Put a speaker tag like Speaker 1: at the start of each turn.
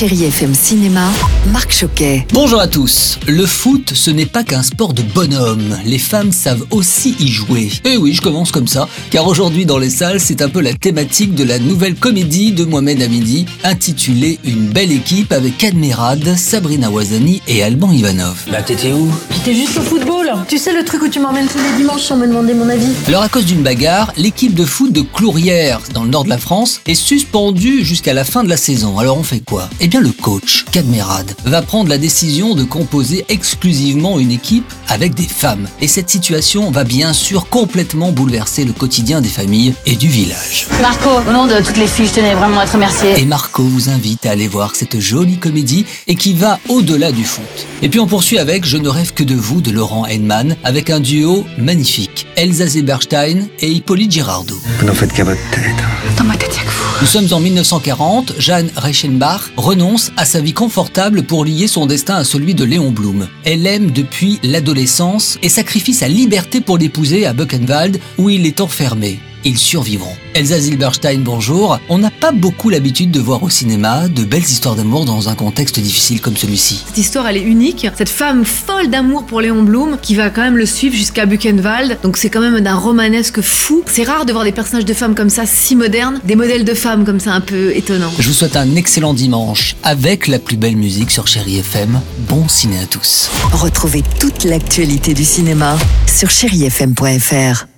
Speaker 1: Chérie FM Cinéma, Marc Choquet.
Speaker 2: Bonjour à tous. Le foot, ce n'est pas qu'un sport de bonhomme. Les femmes savent aussi y jouer. Et oui, je commence comme ça, car aujourd'hui dans les salles, c'est un peu la thématique de la nouvelle comédie de Mohamed Hamidi, intitulée Une belle équipe avec Admirad, Sabrina Ouazani et Alban Ivanov.
Speaker 3: Bah t'étais où?
Speaker 4: J'étais juste au football. Tu sais le truc où tu m'emmènes tous les dimanches sans me demander mon avis?
Speaker 2: Alors à cause d'une bagarre, l'équipe de foot de Clourières, dans le nord de la France, est suspendue jusqu'à la fin de la saison. Alors on fait quoi? Eh bien le coach, Kadmerad, va prendre la décision de composer exclusivement une équipe avec des femmes. Et cette situation va bien sûr complètement bouleverser le quotidien des familles et du village.
Speaker 5: Marco, au nom de toutes les filles, je tenais vraiment à te remercier.
Speaker 2: Et Marco vous invite à aller voir cette jolie comédie et qui va au-delà du foot. Et puis on poursuit avec Je ne rêve que de vous de Laurent Henman avec un duo magnifique, Elsa Zeberstein et Hippolyte Girardot.
Speaker 6: Vous n'en faites qu'à votre tête.
Speaker 5: Dans ma tête.
Speaker 2: Nous sommes en 1940, Jeanne Reichenbach renonce à sa vie confortable pour lier son destin à celui de Léon Blum. Elle aime depuis l'adolescence et sacrifie sa liberté pour l'épouser à Buchenwald où il est enfermé. Ils survivront. Elsa Zilberstein, bonjour. On n'a pas beaucoup l'habitude de voir au cinéma de belles histoires d'amour dans un contexte difficile comme celui-ci.
Speaker 4: Cette histoire, elle est unique. Cette femme folle d'amour pour Léon Blum qui va quand même le suivre jusqu'à Buchenwald. Donc c'est quand même d'un romanesque fou. C'est rare de voir des personnages de femmes comme ça, si modernes, des modèles de femmes comme ça un peu étonnants.
Speaker 2: Je vous souhaite un excellent dimanche avec la plus belle musique sur Chéri FM. Bon ciné à tous.
Speaker 1: Retrouvez toute l'actualité du cinéma sur chérifm.fr.